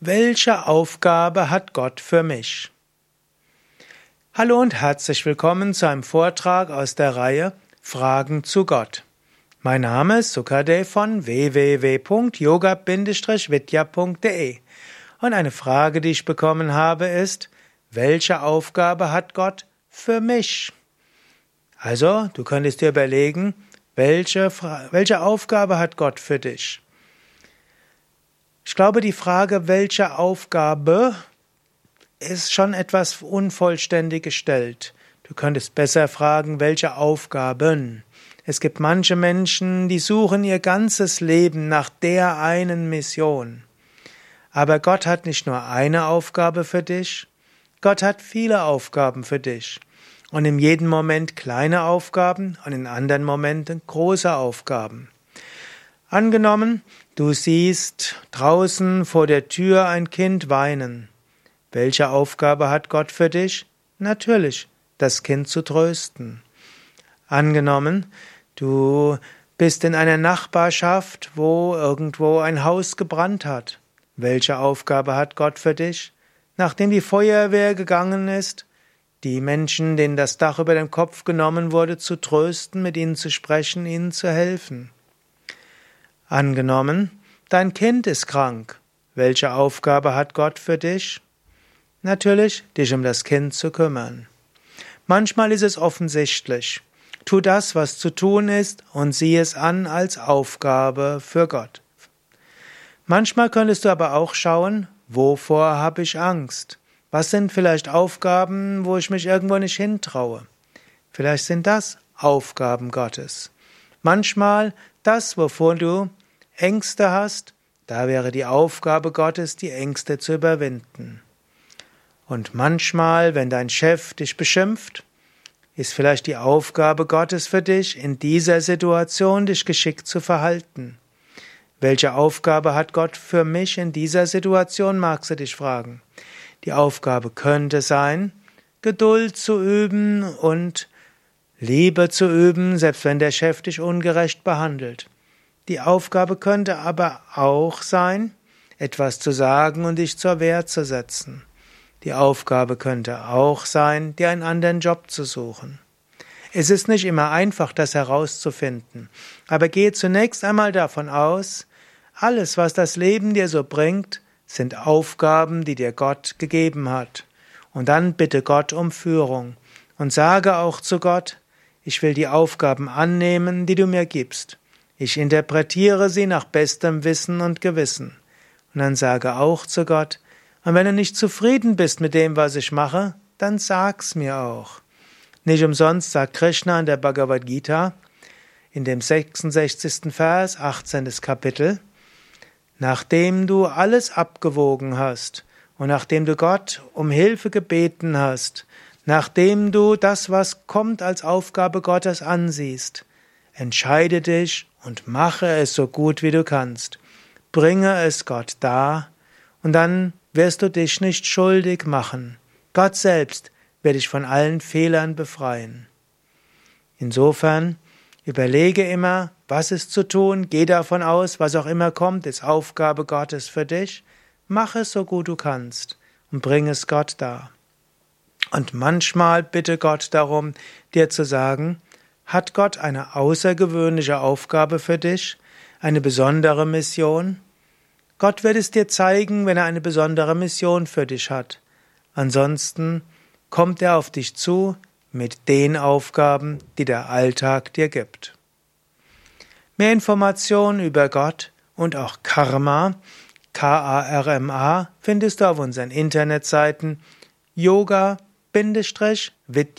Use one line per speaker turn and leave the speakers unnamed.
Welche Aufgabe hat Gott für mich? Hallo und herzlich willkommen zu einem Vortrag aus der Reihe Fragen zu Gott. Mein Name ist Sukade von www.yoga-vidya.de und eine Frage, die ich bekommen habe, ist, welche Aufgabe hat Gott für mich? Also, du könntest dir überlegen, welche, welche Aufgabe hat Gott für dich? Ich glaube, die Frage, welche Aufgabe, ist schon etwas unvollständig gestellt. Du könntest besser fragen, welche Aufgaben. Es gibt manche Menschen, die suchen ihr ganzes Leben nach der einen Mission. Aber Gott hat nicht nur eine Aufgabe für dich, Gott hat viele Aufgaben für dich. Und in jedem Moment kleine Aufgaben und in anderen Momenten große Aufgaben. Angenommen, du siehst draußen vor der Tür ein Kind weinen. Welche Aufgabe hat Gott für dich? Natürlich, das Kind zu trösten. Angenommen, du bist in einer Nachbarschaft, wo irgendwo ein Haus gebrannt hat. Welche Aufgabe hat Gott für dich? Nachdem die Feuerwehr gegangen ist, die Menschen, denen das Dach über den Kopf genommen wurde, zu trösten, mit ihnen zu sprechen, ihnen zu helfen. Angenommen, dein Kind ist krank. Welche Aufgabe hat Gott für dich? Natürlich, dich um das Kind zu kümmern. Manchmal ist es offensichtlich. Tu das, was zu tun ist, und sieh es an als Aufgabe für Gott. Manchmal könntest du aber auch schauen, wovor habe ich Angst? Was sind vielleicht Aufgaben, wo ich mich irgendwo nicht hintraue? Vielleicht sind das Aufgaben Gottes. Manchmal das, wovor du Ängste hast, da wäre die Aufgabe Gottes, die Ängste zu überwinden. Und manchmal, wenn dein Chef dich beschimpft, ist vielleicht die Aufgabe Gottes für dich, in dieser Situation dich geschickt zu verhalten. Welche Aufgabe hat Gott für mich in dieser Situation, magst du dich fragen. Die Aufgabe könnte sein, Geduld zu üben und Liebe zu üben, selbst wenn der Chef dich ungerecht behandelt. Die Aufgabe könnte aber auch sein, etwas zu sagen und dich zur Wehr zu setzen. Die Aufgabe könnte auch sein, dir einen anderen Job zu suchen. Es ist nicht immer einfach, das herauszufinden, aber gehe zunächst einmal davon aus, alles, was das Leben dir so bringt, sind Aufgaben, die dir Gott gegeben hat. Und dann bitte Gott um Führung und sage auch zu Gott, ich will die Aufgaben annehmen, die du mir gibst. Ich interpretiere sie nach bestem Wissen und Gewissen. Und dann sage auch zu Gott, und wenn du nicht zufrieden bist mit dem, was ich mache, dann sag's mir auch. Nicht umsonst sagt Krishna in der Bhagavad Gita, in dem 66. Vers, 18. Kapitel, Nachdem du alles abgewogen hast und nachdem du Gott um Hilfe gebeten hast, Nachdem du das, was kommt, als Aufgabe Gottes ansiehst, entscheide dich und mache es so gut wie du kannst. Bringe es Gott dar, und dann wirst du dich nicht schuldig machen. Gott selbst wird dich von allen Fehlern befreien. Insofern überlege immer, was ist zu tun, geh davon aus, was auch immer kommt, ist Aufgabe Gottes für dich, mach es so gut du kannst und bring es Gott dar. Und manchmal bitte Gott darum, dir zu sagen, hat Gott eine außergewöhnliche Aufgabe für dich, eine besondere Mission? Gott wird es dir zeigen, wenn er eine besondere Mission für dich hat. Ansonsten kommt er auf dich zu mit den Aufgaben, die der Alltag dir gibt. Mehr Informationen über Gott und auch Karma, K-A-R-M-A, findest du auf unseren Internetseiten yoga vidya.de